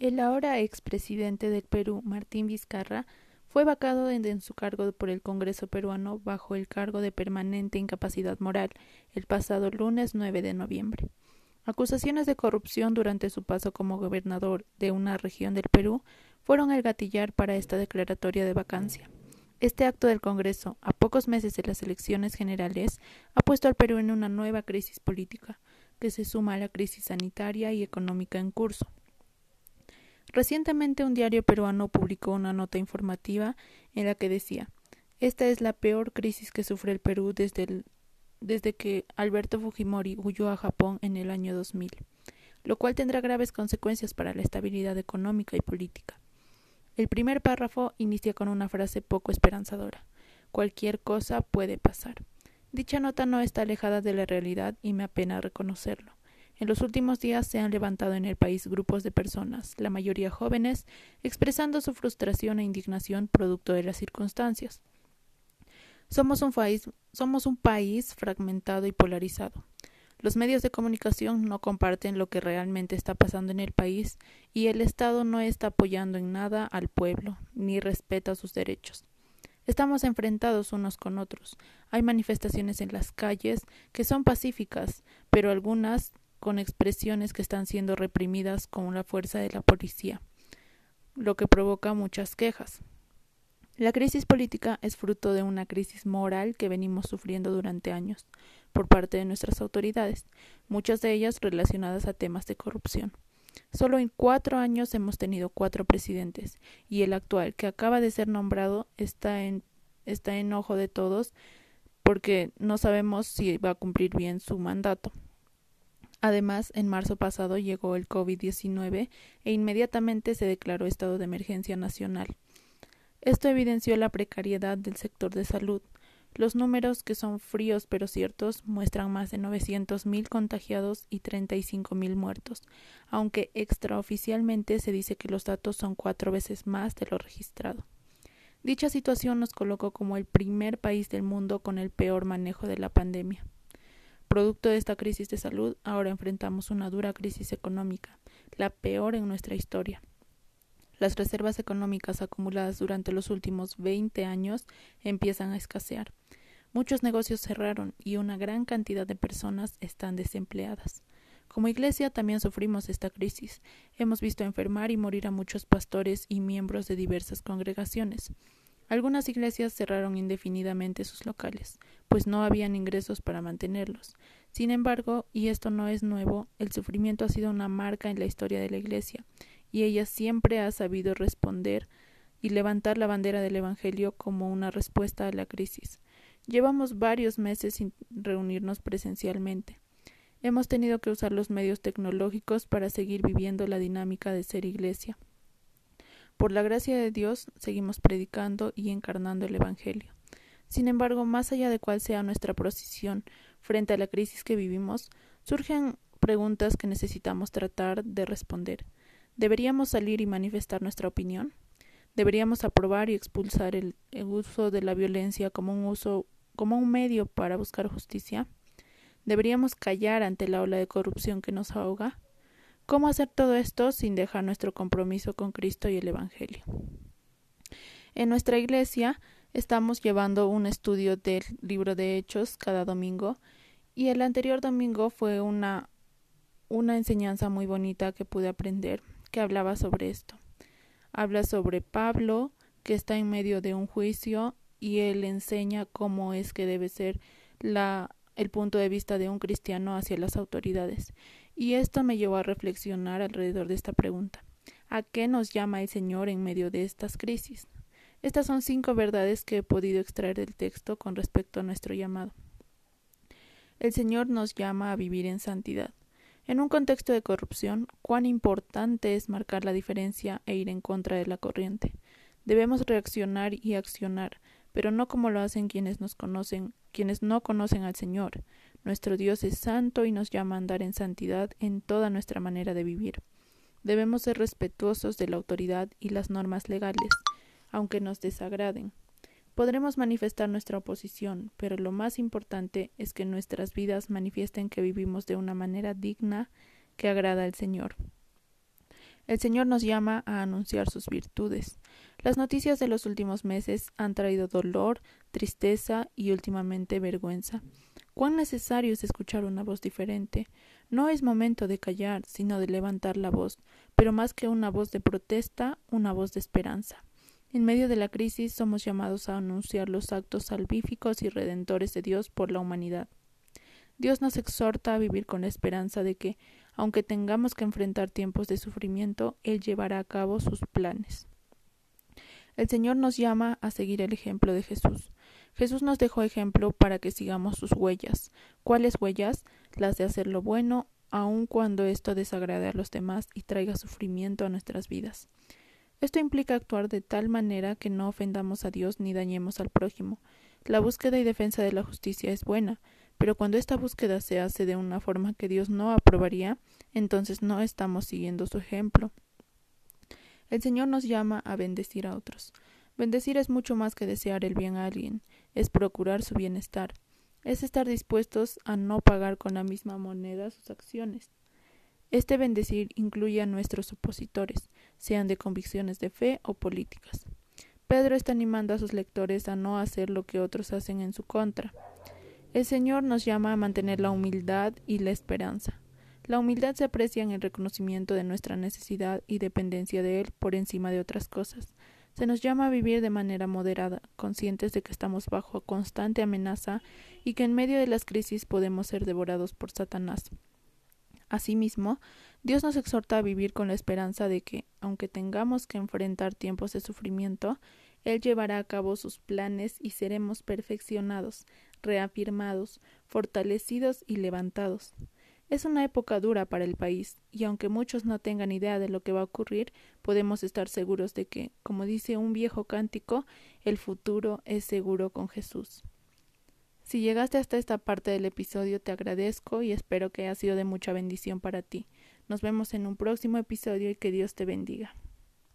El ahora expresidente del Perú, Martín Vizcarra, fue vacado en su cargo por el Congreso peruano bajo el cargo de permanente incapacidad moral el pasado lunes 9 de noviembre. Acusaciones de corrupción durante su paso como gobernador de una región del Perú fueron el gatillar para esta declaratoria de vacancia. Este acto del Congreso, a pocos meses de las elecciones generales, ha puesto al Perú en una nueva crisis política, que se suma a la crisis sanitaria y económica en curso. Recientemente un diario peruano publicó una nota informativa en la que decía Esta es la peor crisis que sufre el Perú desde, desde que Alberto Fujimori huyó a Japón en el año 2000, lo cual tendrá graves consecuencias para la estabilidad económica y política. El primer párrafo inicia con una frase poco esperanzadora. Cualquier cosa puede pasar. Dicha nota no está alejada de la realidad y me apena reconocerlo. En los últimos días se han levantado en el país grupos de personas, la mayoría jóvenes, expresando su frustración e indignación producto de las circunstancias. Somos un país, fragmentado y polarizado. Los medios de comunicación no comparten lo que realmente está pasando en el país y el Estado no está apoyando en nada al pueblo ni respeta sus derechos. Estamos enfrentados unos con otros. Hay manifestaciones en las calles que son pacíficas, pero algunas con expresiones que están siendo reprimidas con la fuerza de la policía, lo que provoca muchas quejas. La crisis política es fruto de una crisis moral que venimos sufriendo durante años por parte de nuestras autoridades, muchas de ellas relacionadas a temas de corrupción. Solo en cuatro años hemos tenido cuatro presidentes, y el actual, que acaba de ser nombrado, está en, está en ojo de todos porque no sabemos si va a cumplir bien su mandato. Además, en marzo pasado llegó el COVID-19 e inmediatamente se declaró estado de emergencia nacional. Esto evidenció la precariedad del sector de salud. Los números, que son fríos pero ciertos, muestran más de 900.000 contagiados y 35.000 muertos, aunque extraoficialmente se dice que los datos son cuatro veces más de lo registrado. Dicha situación nos colocó como el primer país del mundo con el peor manejo de la pandemia. Producto de esta crisis de salud, ahora enfrentamos una dura crisis económica, la peor en nuestra historia. Las reservas económicas acumuladas durante los últimos 20 años empiezan a escasear. Muchos negocios cerraron y una gran cantidad de personas están desempleadas. Como iglesia también sufrimos esta crisis. Hemos visto enfermar y morir a muchos pastores y miembros de diversas congregaciones. Algunas iglesias cerraron indefinidamente sus locales, pues no habían ingresos para mantenerlos. Sin embargo, y esto no es nuevo, el sufrimiento ha sido una marca en la historia de la Iglesia, y ella siempre ha sabido responder y levantar la bandera del Evangelio como una respuesta a la crisis. Llevamos varios meses sin reunirnos presencialmente. Hemos tenido que usar los medios tecnológicos para seguir viviendo la dinámica de ser iglesia. Por la gracia de Dios seguimos predicando y encarnando el Evangelio. Sin embargo, más allá de cuál sea nuestra posición frente a la crisis que vivimos, surgen preguntas que necesitamos tratar de responder. ¿Deberíamos salir y manifestar nuestra opinión? ¿Deberíamos aprobar y expulsar el, el uso de la violencia como un uso como un medio para buscar justicia? ¿Deberíamos callar ante la ola de corrupción que nos ahoga? ¿Cómo hacer todo esto sin dejar nuestro compromiso con Cristo y el Evangelio? En nuestra iglesia estamos llevando un estudio del libro de Hechos cada domingo y el anterior domingo fue una una enseñanza muy bonita que pude aprender que hablaba sobre esto. Habla sobre Pablo que está en medio de un juicio y él enseña cómo es que debe ser la el punto de vista de un cristiano hacia las autoridades. Y esto me llevó a reflexionar alrededor de esta pregunta. ¿A qué nos llama el Señor en medio de estas crisis? Estas son cinco verdades que he podido extraer del texto con respecto a nuestro llamado. El Señor nos llama a vivir en santidad. En un contexto de corrupción, cuán importante es marcar la diferencia e ir en contra de la corriente. Debemos reaccionar y accionar, pero no como lo hacen quienes nos conocen, quienes no conocen al Señor. Nuestro Dios es santo y nos llama a andar en santidad en toda nuestra manera de vivir. Debemos ser respetuosos de la autoridad y las normas legales, aunque nos desagraden. Podremos manifestar nuestra oposición, pero lo más importante es que nuestras vidas manifiesten que vivimos de una manera digna que agrada al Señor. El Señor nos llama a anunciar sus virtudes. Las noticias de los últimos meses han traído dolor, tristeza y últimamente vergüenza. Cuán necesario es escuchar una voz diferente. No es momento de callar, sino de levantar la voz, pero más que una voz de protesta, una voz de esperanza. En medio de la crisis somos llamados a anunciar los actos salvíficos y redentores de Dios por la humanidad. Dios nos exhorta a vivir con la esperanza de que, aunque tengamos que enfrentar tiempos de sufrimiento, Él llevará a cabo sus planes. El Señor nos llama a seguir el ejemplo de Jesús. Jesús nos dejó ejemplo para que sigamos sus huellas. ¿Cuáles huellas? Las de hacer lo bueno, aun cuando esto desagrade a los demás y traiga sufrimiento a nuestras vidas. Esto implica actuar de tal manera que no ofendamos a Dios ni dañemos al prójimo. La búsqueda y defensa de la justicia es buena, pero cuando esta búsqueda se hace de una forma que Dios no aprobaría, entonces no estamos siguiendo su ejemplo. El Señor nos llama a bendecir a otros. Bendecir es mucho más que desear el bien a alguien, es procurar su bienestar, es estar dispuestos a no pagar con la misma moneda sus acciones. Este bendecir incluye a nuestros opositores, sean de convicciones de fe o políticas. Pedro está animando a sus lectores a no hacer lo que otros hacen en su contra. El Señor nos llama a mantener la humildad y la esperanza. La humildad se aprecia en el reconocimiento de nuestra necesidad y dependencia de Él por encima de otras cosas. Se nos llama a vivir de manera moderada, conscientes de que estamos bajo constante amenaza y que en medio de las crisis podemos ser devorados por Satanás. Asimismo, Dios nos exhorta a vivir con la esperanza de que, aunque tengamos que enfrentar tiempos de sufrimiento, Él llevará a cabo sus planes y seremos perfeccionados, reafirmados, fortalecidos y levantados. Es una época dura para el país, y aunque muchos no tengan idea de lo que va a ocurrir, podemos estar seguros de que, como dice un viejo cántico, el futuro es seguro con Jesús. Si llegaste hasta esta parte del episodio, te agradezco y espero que haya sido de mucha bendición para ti. Nos vemos en un próximo episodio y que Dios te bendiga.